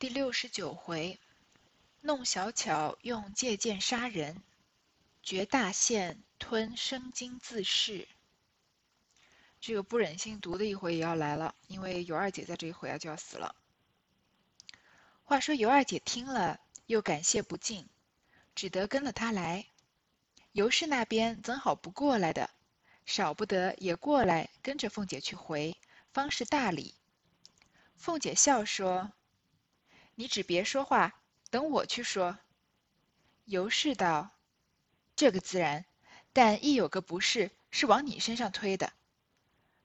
第六十九回，弄小巧用借剑杀人，绝大限吞生金自噬。这个不忍心读的一回也要来了，因为尤二姐在这一回啊就要死了。话说尤二姐听了，又感谢不尽，只得跟了他来。尤氏那边怎好不过来的，少不得也过来跟着凤姐去回，方是大礼。凤姐笑说。你只别说话，等我去说。尤氏道：“这个自然，但亦有个不是，是往你身上推的。”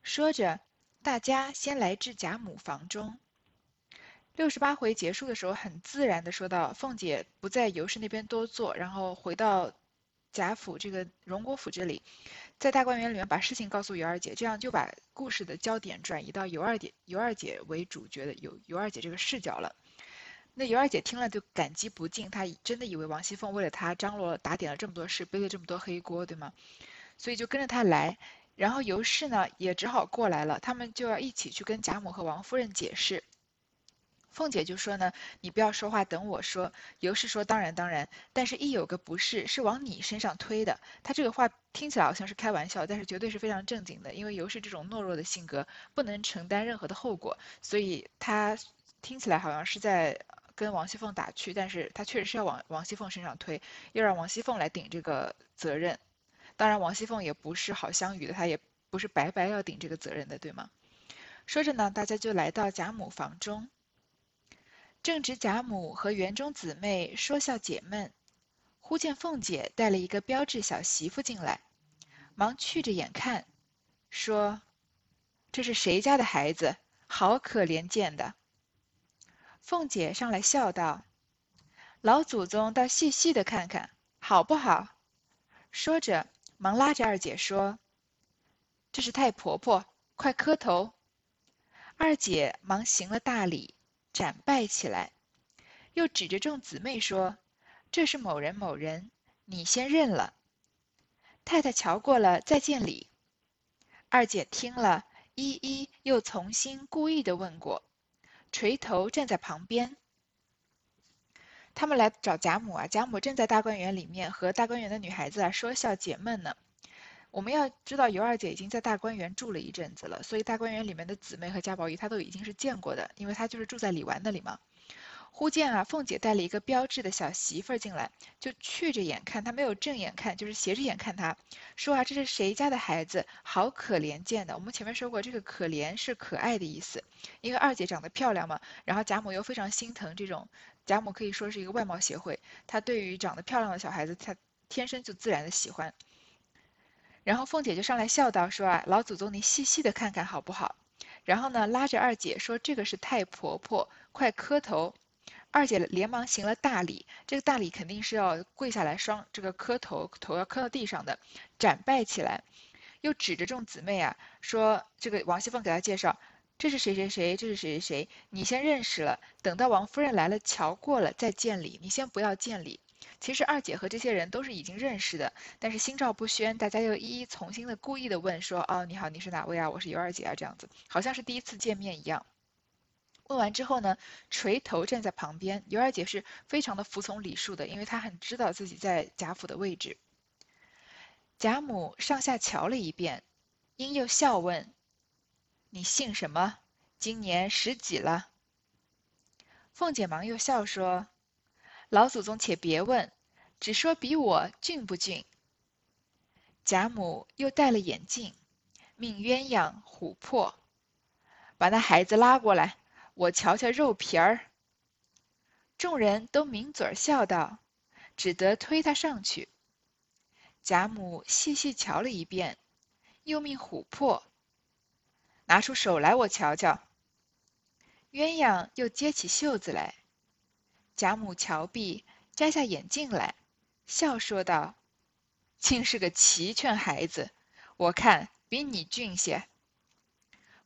说着，大家先来至贾母房中。六十八回结束的时候，很自然的说到，凤姐不在尤氏那边多坐，然后回到贾府这个荣国府这里，在大观园里面把事情告诉尤二姐，这样就把故事的焦点转移到尤二姐尤二姐为主角的尤尤二姐这个视角了。那尤二姐听了就感激不尽，她真的以为王熙凤为了她张罗打点了这么多事，背了这么多黑锅，对吗？所以就跟着她来，然后尤氏呢也只好过来了，他们就要一起去跟贾母和王夫人解释。凤姐就说呢：“你不要说话，等我说。”尤氏说：“当然当然，但是一有个不是，是往你身上推的。”她这个话听起来好像是开玩笑，但是绝对是非常正经的，因为尤氏这种懦弱的性格不能承担任何的后果，所以她听起来好像是在。跟王熙凤打趣，但是他确实是要往王熙凤身上推，要让王熙凤来顶这个责任。当然，王熙凤也不是好相与的，她也不是白白要顶这个责任的，对吗？说着呢，大家就来到贾母房中，正值贾母和园中姊妹说笑解闷，忽见凤姐带了一个标致小媳妇进来，忙觑着眼看，说：“这是谁家的孩子？好可怜见的。”凤姐上来笑道：“老祖宗倒细细的看看，好不好？”说着，忙拉着二姐说：“这是太婆婆，快磕头。”二姐忙行了大礼，展拜起来，又指着众姊妹说：“这是某人某人，你先认了。”太太瞧过了，再见礼。二姐听了，一一又重新故意的问过。垂头站在旁边，他们来找贾母啊。贾母正在大观园里面和大观园的女孩子啊说笑解闷呢。我们要知道，尤二姐已经在大观园住了一阵子了，所以大观园里面的姊妹和贾宝玉她都已经是见过的，因为她就是住在李纨那里嘛。忽见啊，凤姐带了一个标致的小媳妇儿进来，就觑着眼看，她没有正眼看，就是斜着眼看她，说啊，这是谁家的孩子？好可怜见的。我们前面说过，这个可怜是可爱的意思，因为二姐长得漂亮嘛，然后贾母又非常心疼这种，贾母可以说是一个外貌协会，她对于长得漂亮的小孩子，她天生就自然的喜欢。然后凤姐就上来笑道，说啊，老祖宗你细细的看看好不好？然后呢，拉着二姐说，这个是太婆婆，快磕头。二姐连忙行了大礼，这个大礼肯定是要跪下来，双这个磕头，头要磕到地上的，展拜起来，又指着众姊妹啊，说这个王熙凤给她介绍，这是谁谁谁，这是谁谁谁，你先认识了，等到王夫人来了，瞧过了再见礼，你先不要见礼。其实二姐和这些人都是已经认识的，但是心照不宣，大家又一一重新的故意的问说，哦，你好，你是哪位啊？我是尤二姐啊，这样子，好像是第一次见面一样。问完之后呢，垂头站在旁边。尤二姐是非常的服从礼数的，因为她很知道自己在贾府的位置。贾母上下瞧了一遍，因又笑问：“你姓什么？今年十几了？”凤姐忙又笑说：“老祖宗且别问，只说比我俊不俊。”贾母又戴了眼镜，命鸳鸯、琥珀把那孩子拉过来。我瞧瞧肉皮儿，众人都抿嘴笑道，只得推他上去。贾母细细瞧了一遍，又命琥珀拿出手来，我瞧瞧。鸳鸯又接起袖子来，贾母瞧毕，摘下眼镜来，笑说道：“竟是个奇劝孩子，我看比你俊些。”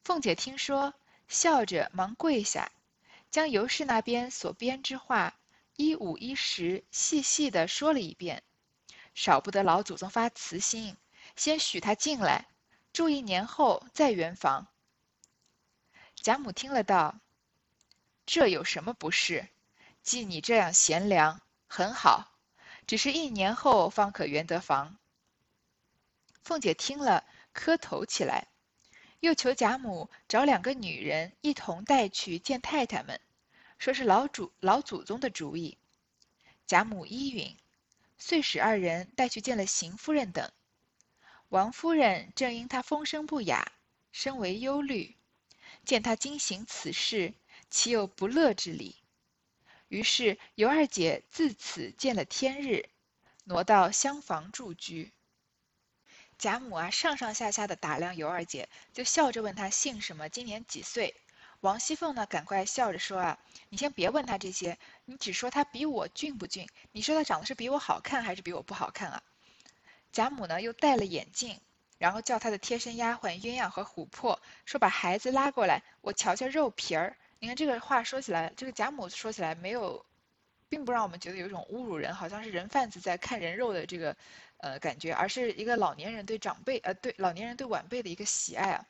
凤姐听说。笑着忙跪下，将尤氏那边所编之话一五一十细细的说了一遍，少不得老祖宗发慈心，先许他进来住一年后再圆房。贾母听了道：“这有什么不是？既你这样贤良，很好，只是一年后方可圆得房。凤姐听了，磕头起来，又求贾母找两个女人一同带去见太太们，说是老主老祖宗的主意。贾母依允，遂使二人带去见了邢夫人等。王夫人正因她风声不雅，深为忧虑，见她惊行此事，岂有不乐之理？于是尤二姐自此见了天日，挪到厢房住居。贾母啊，上上下下的打量尤二姐，就笑着问她姓什么，今年几岁。王熙凤呢，赶快笑着说啊，你先别问她这些，你只说她比我俊不俊？你说她长得是比我好看还是比我不好看啊？贾母呢又戴了眼镜，然后叫她的贴身丫鬟鸳鸯和琥珀说：“把孩子拉过来，我瞧瞧肉皮儿。”你看这个话说起来，这个贾母说起来没有，并不让我们觉得有一种侮辱人，好像是人贩子在看人肉的这个呃感觉，而是一个老年人对长辈呃对老年人对晚辈的一个喜爱啊。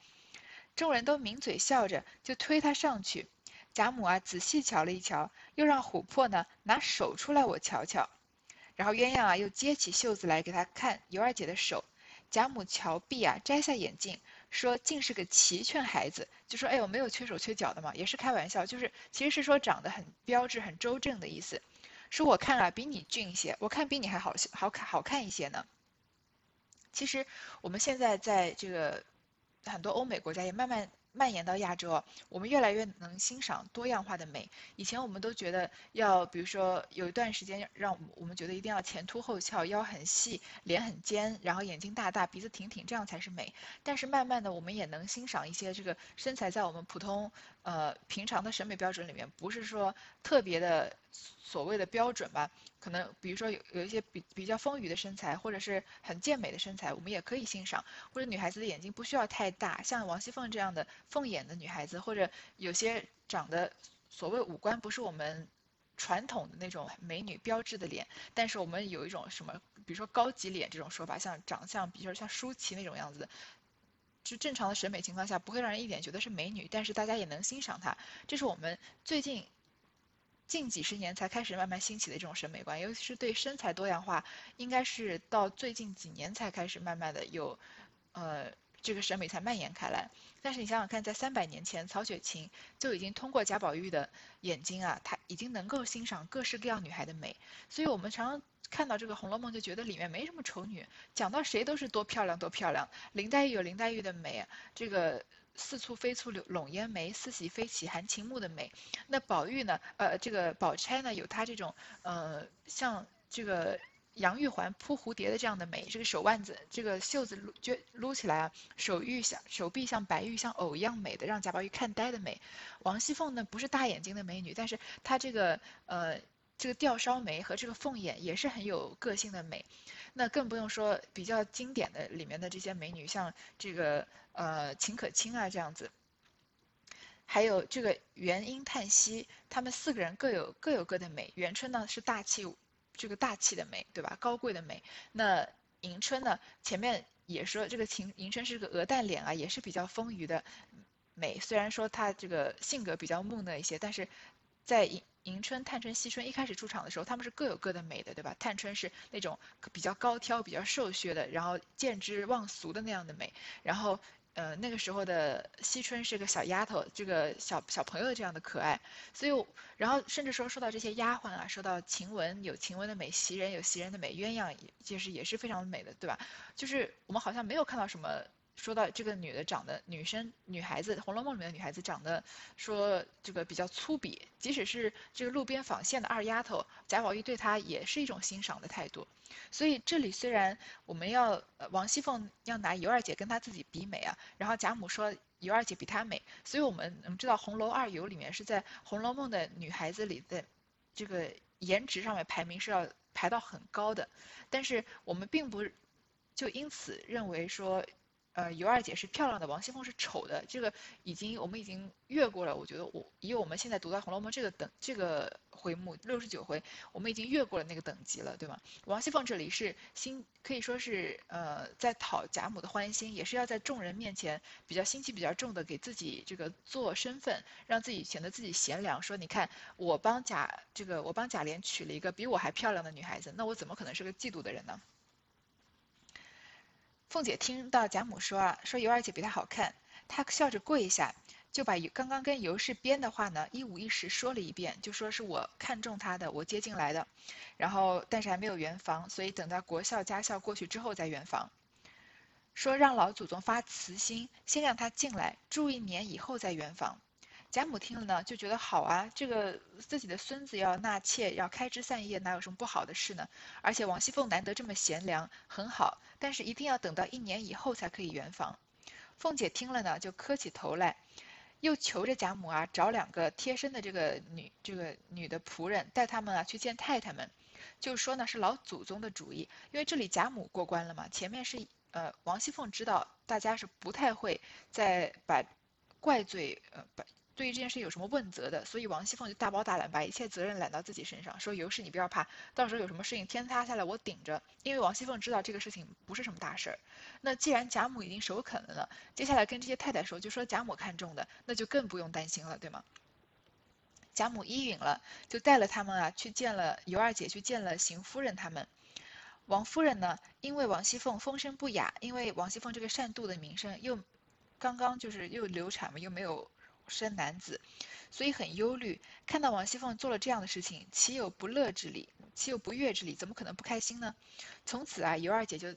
众人都抿嘴笑着，就推他上去。贾母啊仔细瞧了一瞧，又让琥珀呢拿手出来我瞧瞧。然后鸳鸯啊，又揭起袖子来给他看尤二姐的手。贾母瞧毕啊，摘下眼镜，说：“竟是个齐全孩子。”就说：“哎，呦没有缺手缺脚的嘛，也是开玩笑，就是其实是说长得很标致、很周正的意思。说我看啊，比你俊一些，我看比你还好好看好看一些呢。其实我们现在在这个很多欧美国家也慢慢。”蔓延到亚洲，我们越来越能欣赏多样化的美。以前我们都觉得要，比如说有一段时间让我们觉得一定要前凸后翘，腰很细，脸很尖，然后眼睛大大，鼻子挺挺，这样才是美。但是慢慢的，我们也能欣赏一些这个身材在我们普通呃平常的审美标准里面，不是说特别的所谓的标准吧。可能比如说有有一些比比较丰腴的身材，或者是很健美的身材，我们也可以欣赏。或者女孩子的眼睛不需要太大，像王熙凤这样的凤眼的女孩子，或者有些长得所谓五官不是我们传统的那种美女标志的脸，但是我们有一种什么，比如说高级脸这种说法，像长相，比如说像舒淇那种样子，就正常的审美情况下不会让人一点觉得是美女，但是大家也能欣赏她。这是我们最近。近几十年才开始慢慢兴起的这种审美观，尤其是对身材多样化，应该是到最近几年才开始慢慢的有，呃，这个审美才蔓延开来。但是你想想看，在三百年前，曹雪芹就已经通过贾宝玉的眼睛啊，他已经能够欣赏各式各样女孩的美。所以我们常常看到这个《红楼梦》，就觉得里面没什么丑女，讲到谁都是多漂亮多漂亮。林黛玉有林黛玉的美，这个。似蹙非蹙柳笼烟眉，似喜非喜含情目的美。那宝玉呢？呃，这个宝钗呢，有她这种呃，像这个杨玉环扑蝴蝶的这样的美。这个手腕子，这个袖子撸撅撸起来啊，手玉像手臂像白玉像藕一样美的，让贾宝玉看呆的美。王熙凤呢，不是大眼睛的美女，但是她这个呃，这个吊梢眉和这个凤眼也是很有个性的美。那更不用说比较经典的里面的这些美女，像这个呃秦可卿啊这样子，还有这个元英、叹息，他们四个人各有各有各的美。元春呢是大气，这个大气的美，对吧？高贵的美。那迎春呢，前面也说这个秦迎春是个鹅蛋脸啊，也是比较丰腴的美。虽然说她这个性格比较木讷一些，但是在迎。迎春、探春、惜春一开始出场的时候，他们是各有各的美的，对吧？探春是那种比较高挑、比较瘦削的，然后见之忘俗的那样的美。然后，呃，那个时候的惜春是个小丫头，这个小小朋友这样的可爱。所以，然后甚至说说到这些丫鬟啊，说到晴雯有晴雯的美，袭人有袭人的美，鸳鸯也就是也是非常美的，对吧？就是我们好像没有看到什么。说到这个女的长得女生女孩子，《红楼梦》里面的女孩子长得说这个比较粗鄙，即使是这个路边纺线的二丫头，贾宝玉对她也是一种欣赏的态度。所以这里虽然我们要王熙凤要拿尤二姐跟她自己比美啊，然后贾母说尤二姐比她美，所以我们能知道红楼二尤里面是在《红楼梦》的女孩子里的这个颜值上面排名是要排到很高的，但是我们并不就因此认为说。呃，尤二姐是漂亮的，王熙凤是丑的，这个已经我们已经越过了。我觉得我以我们现在读到《红楼梦》这个等这个回目六十九回，我们已经越过了那个等级了，对吗？王熙凤这里是心可以说是呃在讨贾母的欢心，也是要在众人面前比较心机比较重的给自己这个做身份，让自己显得自己贤良。说你看我帮贾这个我帮贾琏娶了一个比我还漂亮的女孩子，那我怎么可能是个嫉妒的人呢？凤姐听到贾母说啊，说尤二姐比她好看，她笑着跪下，就把刚刚跟尤氏编的话呢一五一十说了一遍，就说是我看中她的，我接进来的，然后但是还没有圆房，所以等到国孝家孝过去之后再圆房。说让老祖宗发慈心，先让他进来住一年以后再圆房。贾母听了呢，就觉得好啊，这个自己的孙子要纳妾，要开枝散叶，哪有什么不好的事呢？而且王熙凤难得这么贤良，很好，但是一定要等到一年以后才可以圆房。凤姐听了呢，就磕起头来，又求着贾母啊，找两个贴身的这个女这个女的仆人，带他们啊去见太太们，就说呢是老祖宗的主意，因为这里贾母过关了嘛，前面是呃王熙凤知道大家是不太会再把怪罪呃把。对于这件事有什么问责的，所以王熙凤就大包大揽，把一切责任揽到自己身上，说尤氏你不要怕，到时候有什么事情天塌下来我顶着。因为王熙凤知道这个事情不是什么大事儿。那既然贾母已经首肯了呢，接下来跟这些太太说，就说贾母看中的，那就更不用担心了，对吗？贾母依允了，就带了他们啊去见了尤二姐，去见了邢夫人他们。王夫人呢，因为王熙凤风声不雅，因为王熙凤这个善妒的名声又刚刚就是又流产嘛，又没有。生男子，所以很忧虑。看到王熙凤做了这样的事情，岂有不乐之理？岂有不悦之理？怎么可能不开心呢？从此啊，尤二姐就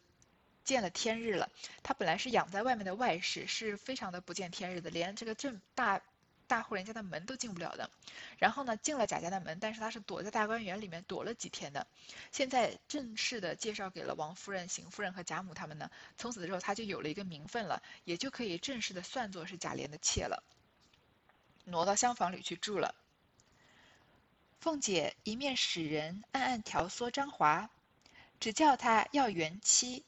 见了天日了。她本来是养在外面的外室，是非常的不见天日的，连这个正大大户人家的门都进不了的。然后呢，进了贾家的门，但是她是躲在大观园里面躲了几天的。现在正式的介绍给了王夫人、邢夫人和贾母他们呢。从此之后，她就有了一个名分了，也就可以正式的算作是贾琏的妾了。挪到厢房里去住了。凤姐一面使人暗暗调唆张华，只叫他要原妻，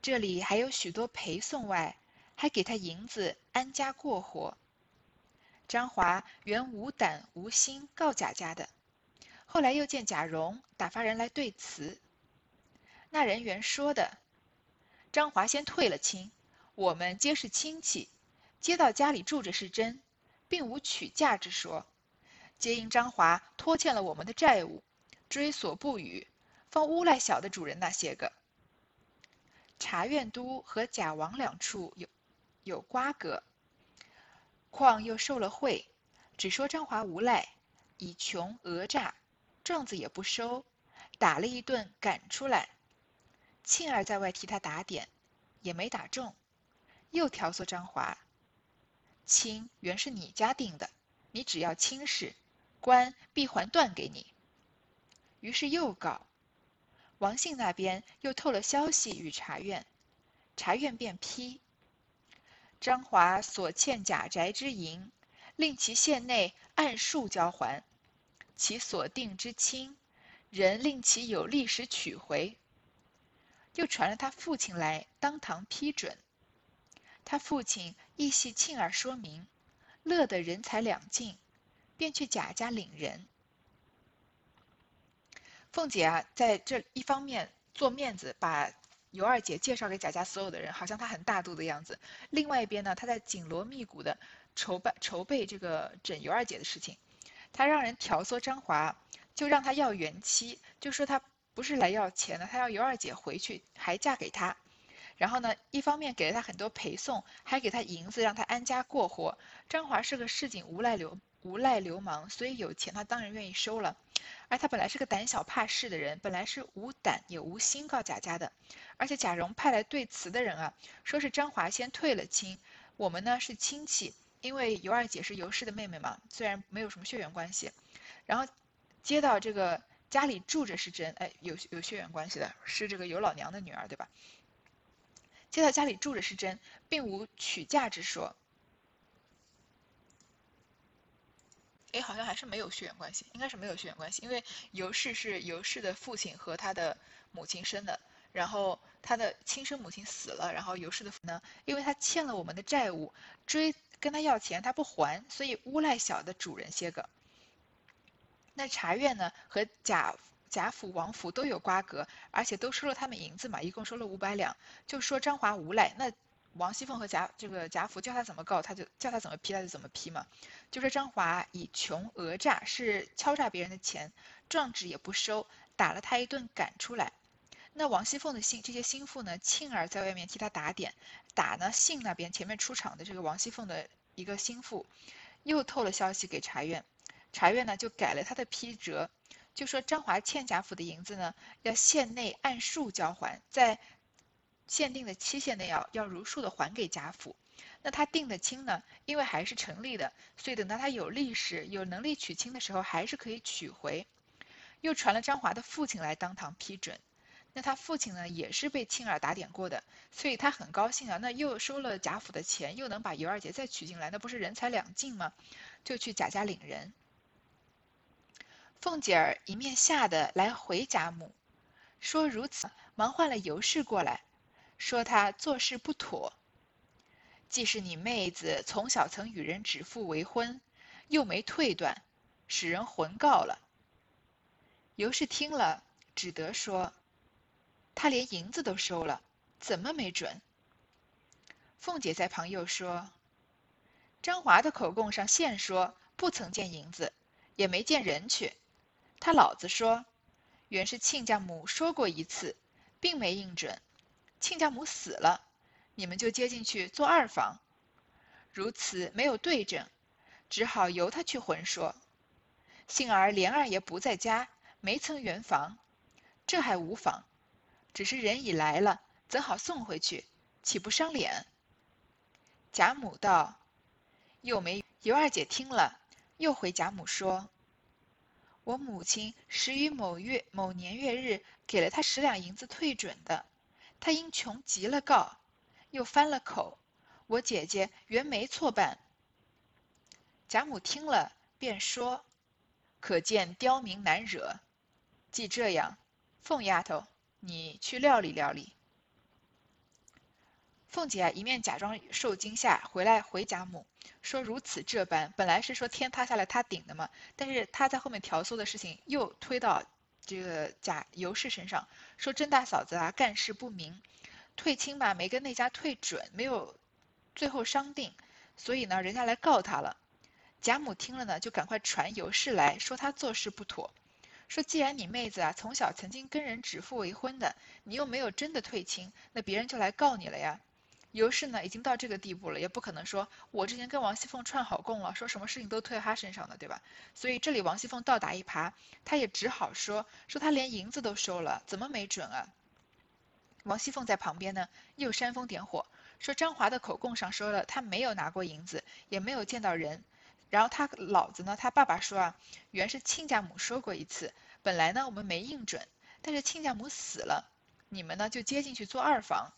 这里还有许多陪送外，还给他银子安家过活。张华原无胆无心告贾家的，后来又见贾蓉打发人来对词，那人原说的：张华先退了亲，我们皆是亲戚，接到家里住着是真。并无娶嫁之说，皆因张华拖欠了我们的债务，追索不语，方诬赖小的主人那些个。茶院都和贾王两处有有瓜葛，况又受了贿，只说张华无赖，以穷讹诈，状子也不收，打了一顿赶出来。庆儿在外替他打点，也没打中，又调唆张华。亲原是你家定的，你只要亲事，官必还断给你。于是又告，王姓那边又透了消息与茶院，茶院便批。张华所欠贾宅之银，令其县内按数交还；其所定之亲，人令其有历时取回。又传了他父亲来当堂批准。他父亲亦系庆儿说明，乐得人财两尽，便去贾家领人。凤姐啊，在这一方面做面子，把尤二姐介绍给贾家所有的人，好像她很大度的样子；另外一边呢，她在紧锣密鼓的筹办筹备这个整尤二姐的事情。她让人调唆张华，就让他要原妻，就说他不是来要钱的，他要尤二姐回去，还嫁给他。然后呢，一方面给了他很多陪送，还给他银子让他安家过活。张华是个市井无赖流无赖流氓，所以有钱他当然愿意收了。而他本来是个胆小怕事的人，本来是无胆也无心告贾家的。而且贾蓉派来对词的人啊，说是张华先退了亲，我们呢是亲戚，因为尤二姐是尤氏的妹妹嘛，虽然没有什么血缘关系。然后接到这个家里住着是真，哎，有有血缘关系的，是这个尤老娘的女儿，对吧？接到家里住着是真，并无娶嫁之说。哎，好像还是没有血缘关系，应该是没有血缘关系，因为尤氏是尤氏的父亲和他的母亲生的，然后他的亲生母亲死了，然后尤氏的呢，因为他欠了我们的债务，追跟他要钱，他不还，所以诬赖小的主人些个。那查院呢和贾贾府、王府都有瓜葛，而且都收了他们银子嘛，一共收了五百两，就说张华无赖。那王熙凤和贾这个贾府叫他怎么告，他就叫他怎么批，他就怎么批嘛。就说张华以穷讹诈，是敲诈别人的钱，状纸也不收，打了他一顿赶出来。那王熙凤的心这些心腹呢，庆儿在外面替他打点，打呢信那边前面出场的这个王熙凤的一个心腹，又透了消息给查院，查院呢就改了他的批折，就说张华欠贾府的银子呢，要限内按数交还，在限定的期限内要要如数的还给贾府。那他定的清呢，因为还是成立的，所以等到他有历史、有能力娶亲的时候，还是可以取回。又传了张华的父亲来当堂批准。那他父亲呢，也是被庆儿打点过的，所以他很高兴啊。那又收了贾府的钱，又能把尤二姐再娶进来，那不是人财两尽吗？就去贾家领人。凤姐儿一面吓得来回贾母，说如此，忙唤了尤氏过来，说他做事不妥。既是你妹子从小曾与人指腹为婚，又没退断，使人魂告了。尤氏听了，只得说。他连银子都收了，怎么没准？凤姐在旁又说：“张华的口供上现说不曾见银子，也没见人去。他老子说，原是亲家母说过一次，并没应准。亲家母死了，你们就接进去做二房。如此没有对证，只好由他去混说。幸而莲二爷不在家，没曾圆房，这还无妨。”只是人已来了，怎好送回去？岂不伤脸？贾母道：“又没尤二姐听了，又回贾母说：我母亲时于某月某年月日给了他十两银子退准的，他因穷急了告，又翻了口。我姐姐原没错办。贾母听了，便说：可见刁民难惹。既这样，凤丫头。”你去料理料理。凤姐一面假装受惊吓，回来回贾母说：“如此这般，本来是说天塌下来他顶的嘛，但是他在后面调唆的事情又推到这个贾尤氏身上，说甄大嫂子啊干事不明，退亲吧没跟那家退准，没有最后商定，所以呢人家来告他了。贾母听了呢，就赶快传尤氏来说他做事不妥。”说，既然你妹子啊从小曾经跟人指腹为婚的，你又没有真的退亲，那别人就来告你了呀。尤氏呢已经到这个地步了，也不可能说我之前跟王熙凤串好供了，说什么事情都推她身上的，对吧？所以这里王熙凤倒打一耙，她也只好说说她连银子都收了，怎么没准啊？王熙凤在旁边呢又煽风点火，说张华的口供上说了他没有拿过银子，也没有见到人。然后他老子呢？他爸爸说啊，原是亲家母说过一次，本来呢我们没应准，但是亲家母死了，你们呢就接进去做二房。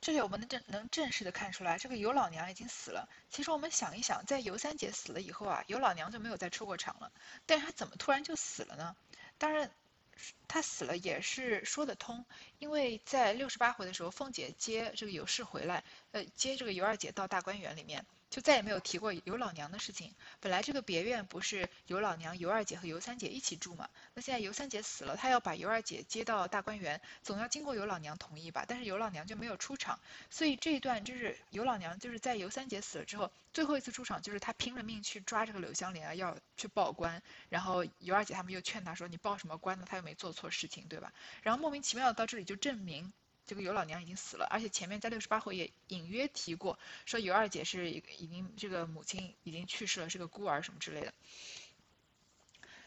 这里我们能正能正式的看出来，这个尤老娘已经死了。其实我们想一想，在尤三姐死了以后啊，尤老娘就没有再出过场了。但是她怎么突然就死了呢？当然，她死了也是说得通，因为在六十八回的时候，凤姐接这个尤氏回来，呃，接这个尤二姐到大观园里面。就再也没有提过尤老娘的事情。本来这个别院不是尤老娘、尤二姐和尤三姐一起住嘛？那现在尤三姐死了，她要把尤二姐接到大观园，总要经过尤老娘同意吧？但是尤老娘就没有出场，所以这一段就是尤老娘就是在尤三姐死了之后最后一次出场，就是她拼了命去抓这个柳香莲啊，要去报官。然后尤二姐他们又劝她说：“你报什么官呢？她又没做错事情，对吧？”然后莫名其妙的到这里就证明。这个尤老娘已经死了，而且前面在六十八回也隐约提过，说尤二姐是已经这个母亲已经去世了，是个孤儿什么之类的。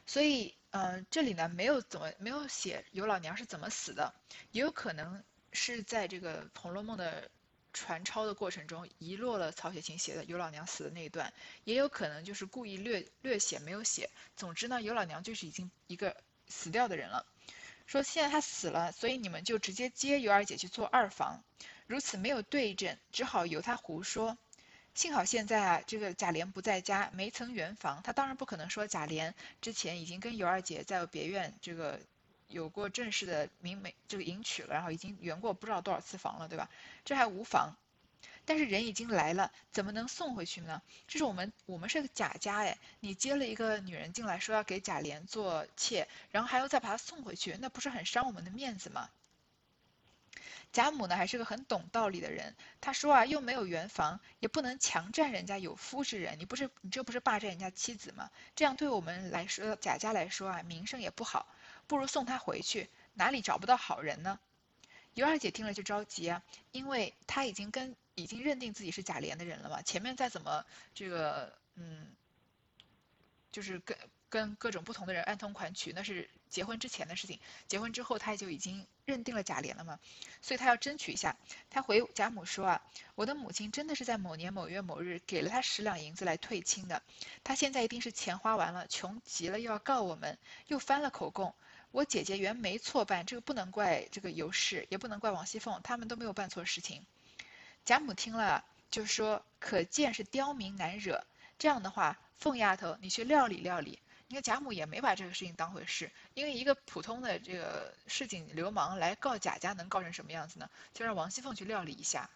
所以，嗯，这里呢没有怎么没有写尤老娘是怎么死的，也有可能是在这个《红楼梦》的传抄的过程中遗落了曹雪芹写的尤老娘死的那一段，也有可能就是故意略略写没有写。总之呢，尤老娘就是已经一个死掉的人了。说现在他死了，所以你们就直接接尤二姐去做二房，如此没有对证，只好由他胡说。幸好现在啊，这个贾琏不在家，没曾圆房，他当然不可能说贾琏之前已经跟尤二姐在别院这个有过正式的明媒这个迎娶了，然后已经圆过不知道多少次房了，对吧？这还无妨。但是人已经来了，怎么能送回去呢？这是我们我们是个贾家哎，你接了一个女人进来，说要给贾琏做妾，然后还要再把她送回去，那不是很伤我们的面子吗？贾母呢还是个很懂道理的人，她说啊，又没有圆房，也不能强占人家有夫之人，你不是你这不是霸占人家妻子吗？这样对我们来说，贾家来说啊，名声也不好，不如送她回去，哪里找不到好人呢？尤二姐听了就着急啊，因为她已经跟已经认定自己是贾琏的人了嘛，前面再怎么这个嗯，就是跟跟各种不同的人暗通款曲，那是结婚之前的事情，结婚之后她就已经认定了贾琏了嘛，所以他要争取一下。他回贾母说啊，我的母亲真的是在某年某月某日给了他十两银子来退亲的，他现在一定是钱花完了，穷极了又要告我们，又翻了口供。我姐姐原没错办，这个不能怪这个尤氏，也不能怪王熙凤，他们都没有办错事情。贾母听了就说：“可见是刁民难惹。这样的话，凤丫头，你去料理料理。”你看贾母也没把这个事情当回事，因为一个普通的这个市井流氓来告贾家，能告成什么样子呢？就让王熙凤去料理一下。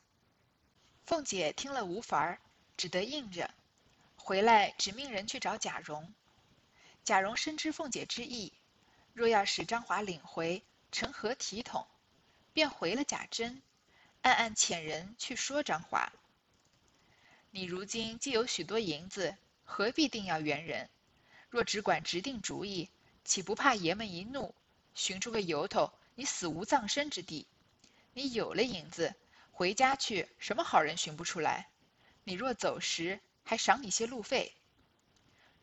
凤姐听了无法儿，只得应着，回来只命人去找贾蓉。贾蓉深知凤姐之意。若要使张华领回，成何体统？便回了贾珍，暗暗遣人去说张华：“你如今既有许多银子，何必定要原人？若只管直定主意，岂不怕爷们一怒，寻出个由头，你死无葬身之地？你有了银子，回家去，什么好人寻不出来？你若走时，还赏你些路费。”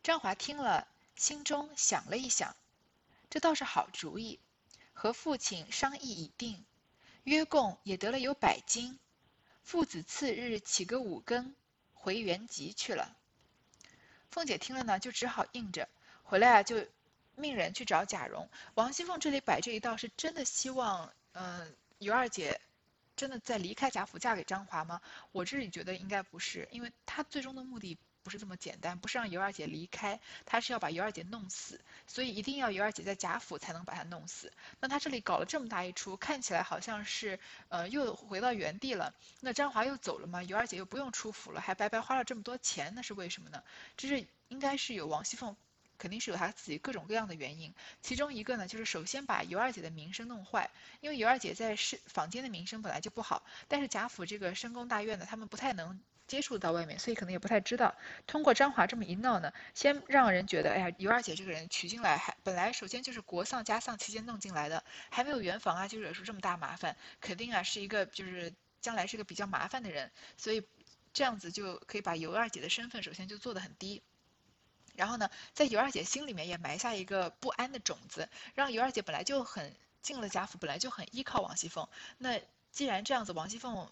张华听了，心中想了一想。这倒是好主意，和父亲商议已定，约供也得了有百金，父子次日起个五更，回原籍去了。凤姐听了呢，就只好应着，回来啊就命人去找贾蓉。王熙凤这里摆这一道，是真的希望，嗯，尤二姐真的在离开贾府嫁给张华吗？我这里觉得应该不是，因为她最终的目的。不是这么简单，不是让尤二姐离开，他是要把尤二姐弄死，所以一定要尤二姐在贾府才能把她弄死。那他这里搞了这么大一出，看起来好像是呃又回到原地了。那张华又走了吗？尤二姐又不用出府了，还白白花了这么多钱，那是为什么呢？这是应该是有王熙凤，肯定是有她自己各种各样的原因。其中一个呢，就是首先把尤二姐的名声弄坏，因为尤二姐在是坊间的名声本来就不好，但是贾府这个深宫大院呢，他们不太能。接触到外面，所以可能也不太知道。通过张华这么一闹呢，先让人觉得，哎呀，尤二姐这个人娶进来，还本来首先就是国丧家丧期间弄进来的，还没有圆房啊，就惹出这么大麻烦，肯定啊是一个就是将来是个比较麻烦的人，所以这样子就可以把尤二姐的身份首先就做得很低。然后呢，在尤二姐心里面也埋下一个不安的种子，让尤二姐本来就很进了贾府，本来就很依靠王熙凤。那既然这样子，王熙凤。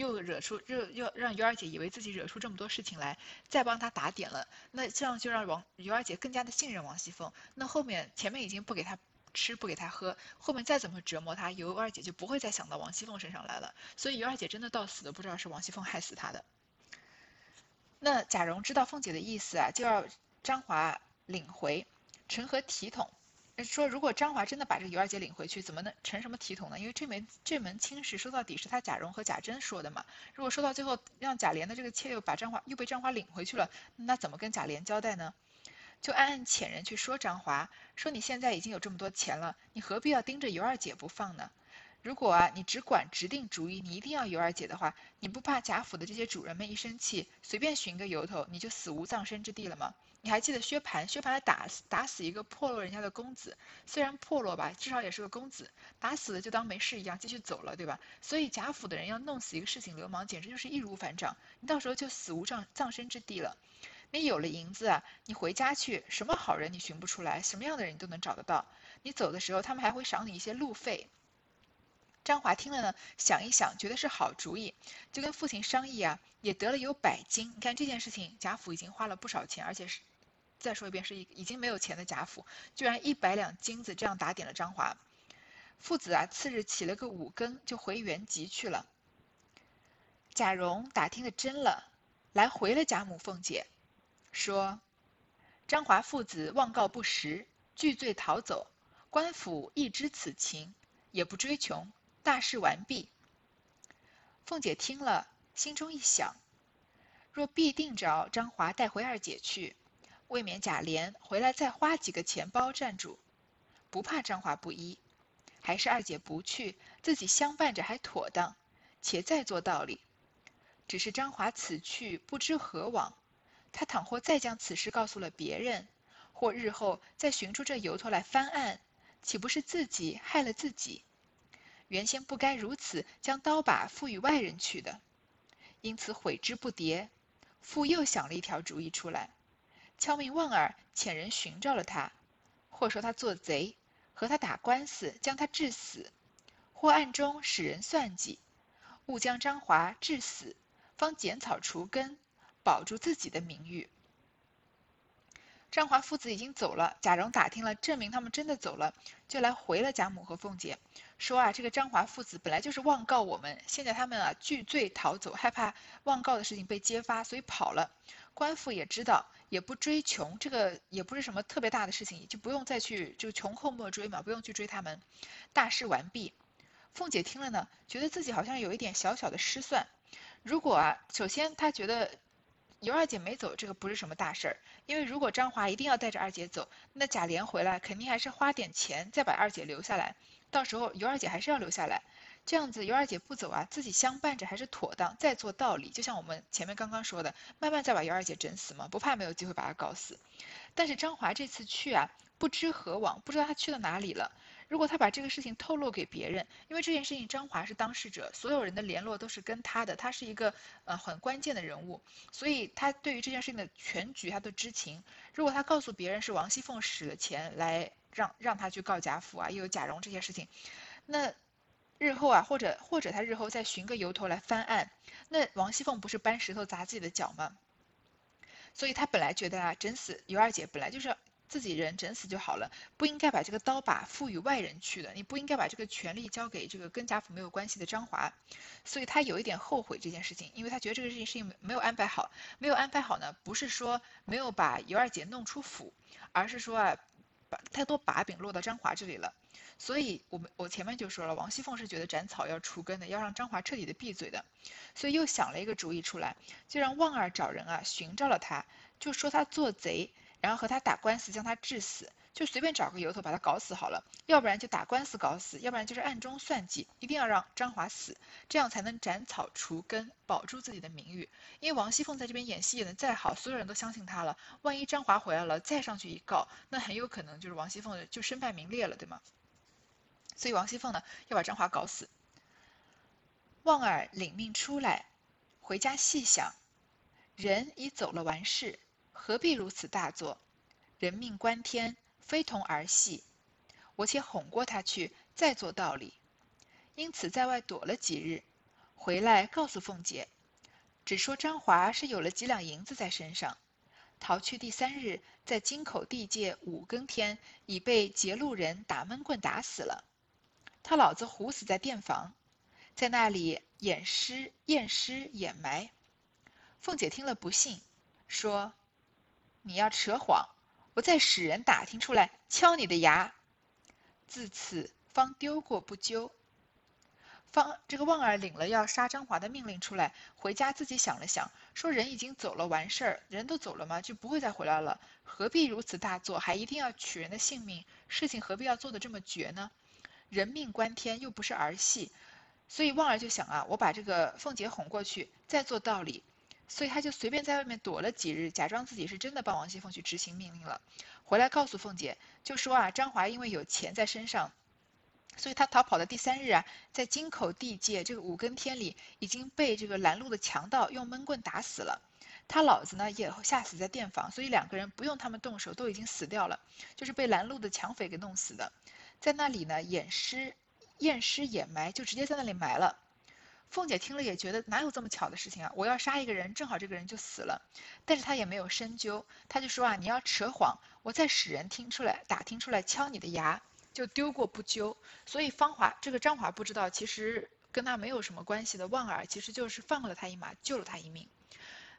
又惹出，又又让尤二姐以为自己惹出这么多事情来，再帮她打点了，那这样就让王尤二姐更加的信任王熙凤。那后面前面已经不给她吃，不给她喝，后面再怎么折磨她，尤二姐就不会再想到王熙凤身上来了。所以尤二姐真的到死都不知道是王熙凤害死她的。那贾蓉知道凤姐的意思啊，就要张华领回，成何体统？说，如果张华真的把这个尤二姐领回去，怎么能成什么体统呢？因为这门这门亲事说到底是他贾蓉和贾珍说的嘛。如果说到最后让贾琏的这个妾又把张华又被张华领回去了，那怎么跟贾琏交代呢？就暗暗遣人去说张华，说你现在已经有这么多钱了，你何必要盯着尤二姐不放呢？如果啊你只管指定主意，你一定要尤二姐的话，你不怕贾府的这些主人们一生气，随便寻个由头，你就死无葬身之地了吗？你还记得薛蟠？薛蟠来打死打死一个破落人家的公子，虽然破落吧，至少也是个公子，打死了就当没事一样继续走了，对吧？所以贾府的人要弄死一个市井流氓，简直就是易如反掌，你到时候就死无葬葬身之地了。你有了银子啊，你回家去，什么好人你寻不出来，什么样的人你都能找得到。你走的时候，他们还会赏你一些路费。张华听了呢，想一想，觉得是好主意，就跟父亲商议啊，也得了有百金。你看这件事情，贾府已经花了不少钱，而且是。再说一遍，是已已经没有钱的贾府，居然一百两金子这样打点了张华父子啊。次日起了个五更，就回原籍去了。贾蓉打听的真了，来回了贾母、凤姐，说张华父子妄告不实，拒罪逃走，官府亦知此情，也不追穷，大事完毕。凤姐听了，心中一想，若必定着张华带回二姐去，未免贾琏回来再花几个钱包站住，不怕张华不依。还是二姐不去，自己相伴着还妥当，且再做道理。只是张华此去不知何往，他倘或再将此事告诉了别人，或日后再寻出这由头来翻案，岂不是自己害了自己？原先不该如此将刀把付与外人去的，因此悔之不迭。复又想了一条主意出来，敲命旺儿遣人寻找了他，或说他做贼。和他打官司，将他致死；或暗中使人算计，误将张华致死，方剪草除根，保住自己的名誉。张华父子已经走了，贾蓉打听了，证明他们真的走了，就来回了贾母和凤姐，说啊，这个张华父子本来就是妄告我们，现在他们啊拒罪逃走，害怕妄告的事情被揭发，所以跑了。官府也知道。也不追穷，这个也不是什么特别大的事情，就不用再去就穷寇莫追嘛，不用去追他们。大事完毕，凤姐听了呢，觉得自己好像有一点小小的失算。如果啊，首先她觉得尤二姐没走，这个不是什么大事儿，因为如果张华一定要带着二姐走，那贾琏回来肯定还是花点钱再把二姐留下来，到时候尤二姐还是要留下来。这样子，尤二姐不走啊，自己相伴着还是妥当。再做道理，就像我们前面刚刚说的，慢慢再把尤二姐整死嘛，不怕没有机会把她搞死。但是张华这次去啊，不知何往，不知道他去了哪里了。如果他把这个事情透露给别人，因为这件事情张华是当事者，所有人的联络都是跟他的，他是一个呃很关键的人物，所以他对于这件事情的全局他都知情。如果他告诉别人是王熙凤使了钱来让让他去告贾府啊，又有贾蓉这些事情，那。日后啊，或者或者他日后再寻个由头来翻案，那王熙凤不是搬石头砸自己的脚吗？所以他本来觉得啊，整死尤二姐本来就是自己人，整死就好了，不应该把这个刀把赋予外人去的，你不应该把这个权利交给这个跟贾府没有关系的张华，所以他有一点后悔这件事情，因为他觉得这个事情事情没有安排好，没有安排好呢，不是说没有把尤二姐弄出府，而是说啊，把太多把柄落到张华这里了。所以，我们我前面就说了，王熙凤是觉得斩草要除根的，要让张华彻底的闭嘴的，所以又想了一个主意出来，就让旺儿找人啊寻找了他，就说他做贼，然后和他打官司将他致死，就随便找个由头把他搞死好了，要不然就打官司搞死，要不然就是暗中算计，一定要让张华死，这样才能斩草除根，保住自己的名誉。因为王熙凤在这边演戏演的再好，所有人都相信她了，万一张华回来了再上去一告，那很有可能就是王熙凤就身败名裂了，对吗？所以王熙凤呢要把张华搞死。旺儿领命出来，回家细想，人已走了完事，何必如此大作？人命关天，非同儿戏。我且哄过他去，再做道理。因此在外躲了几日，回来告诉凤姐，只说张华是有了几两银子在身上，逃去第三日，在京口地界五更天，已被劫路人打闷棍打死了。他老子糊死在店房，在那里掩尸、验尸、掩埋。凤姐听了不信，说：“你要扯谎，我再使人打听出来，敲你的牙。”自此方丢过不究。方这个旺儿领了要杀张华的命令出来，回家自己想了想，说：“人已经走了，完事儿，人都走了嘛，就不会再回来了，何必如此大做，还一定要取人的性命？事情何必要做的这么绝呢？”人命关天，又不是儿戏，所以旺儿就想啊，我把这个凤姐哄过去，再做道理，所以他就随便在外面躲了几日，假装自己是真的帮王熙凤去执行命令了，回来告诉凤姐，就说啊，张华因为有钱在身上，所以他逃跑的第三日啊，在京口地界这个五更天里，已经被这个拦路的强盗用闷棍打死了，他老子呢也吓死在店房，所以两个人不用他们动手，都已经死掉了，就是被拦路的抢匪给弄死的。在那里呢，掩尸、验尸、掩埋，就直接在那里埋了。凤姐听了也觉得哪有这么巧的事情啊！我要杀一个人，正好这个人就死了。但是她也没有深究，她就说啊，你要扯谎，我再使人听出来、打听出来，敲你的牙，就丢过不究。所以芳华这个张华不知道，其实跟他没有什么关系的旺儿，其实就是放了他一马，救了他一命。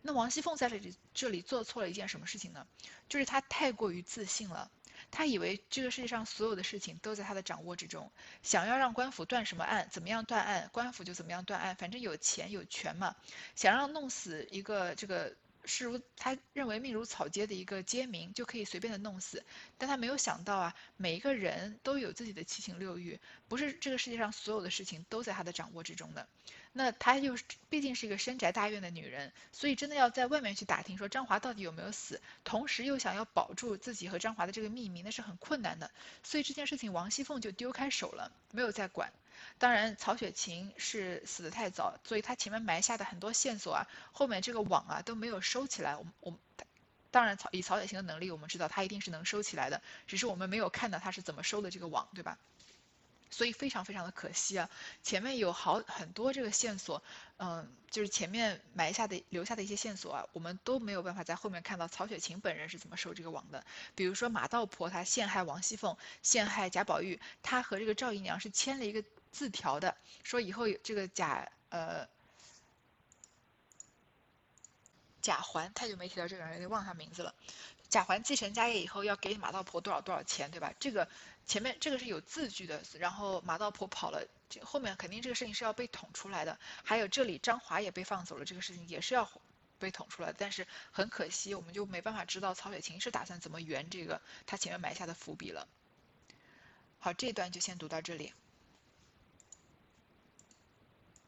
那王熙凤在这里这里做错了一件什么事情呢？就是她太过于自信了。他以为这个世界上所有的事情都在他的掌握之中，想要让官府断什么案，怎么样断案，官府就怎么样断案，反正有钱有权嘛。想让弄死一个这个。视如他认为命如草芥的一个街民就可以随便的弄死，但他没有想到啊，每一个人都有自己的七情六欲，不是这个世界上所有的事情都在他的掌握之中的。那她又毕竟是一个深宅大院的女人，所以真的要在外面去打听说张华到底有没有死，同时又想要保住自己和张华的这个秘密，那是很困难的。所以这件事情王熙凤就丢开手了，没有再管。当然，曹雪芹是死得太早，所以他前面埋下的很多线索啊，后面这个网啊都没有收起来。我我当然曹以曹雪芹的能力，我们知道他一定是能收起来的，只是我们没有看到他是怎么收的这个网，对吧？所以非常非常的可惜啊，前面有好很多这个线索，嗯，就是前面埋下的留下的一些线索啊，我们都没有办法在后面看到曹雪芹本人是怎么收这个网的。比如说马道婆她陷害王熙凤，陷害贾宝玉，她和这个赵姨娘是签了一个字条的，说以后有这个贾呃贾环，太久没提到这个人，有点忘他名字了。贾环继承家业以后要给马道婆多少多少钱，对吧？这个。前面这个是有字据的，然后马道婆跑了，这后面肯定这个事情是要被捅出来的。还有这里张华也被放走了，这个事情也是要被捅出来。但是很可惜，我们就没办法知道曹雪芹是打算怎么圆这个他前面埋下的伏笔了。好，这段就先读到这里。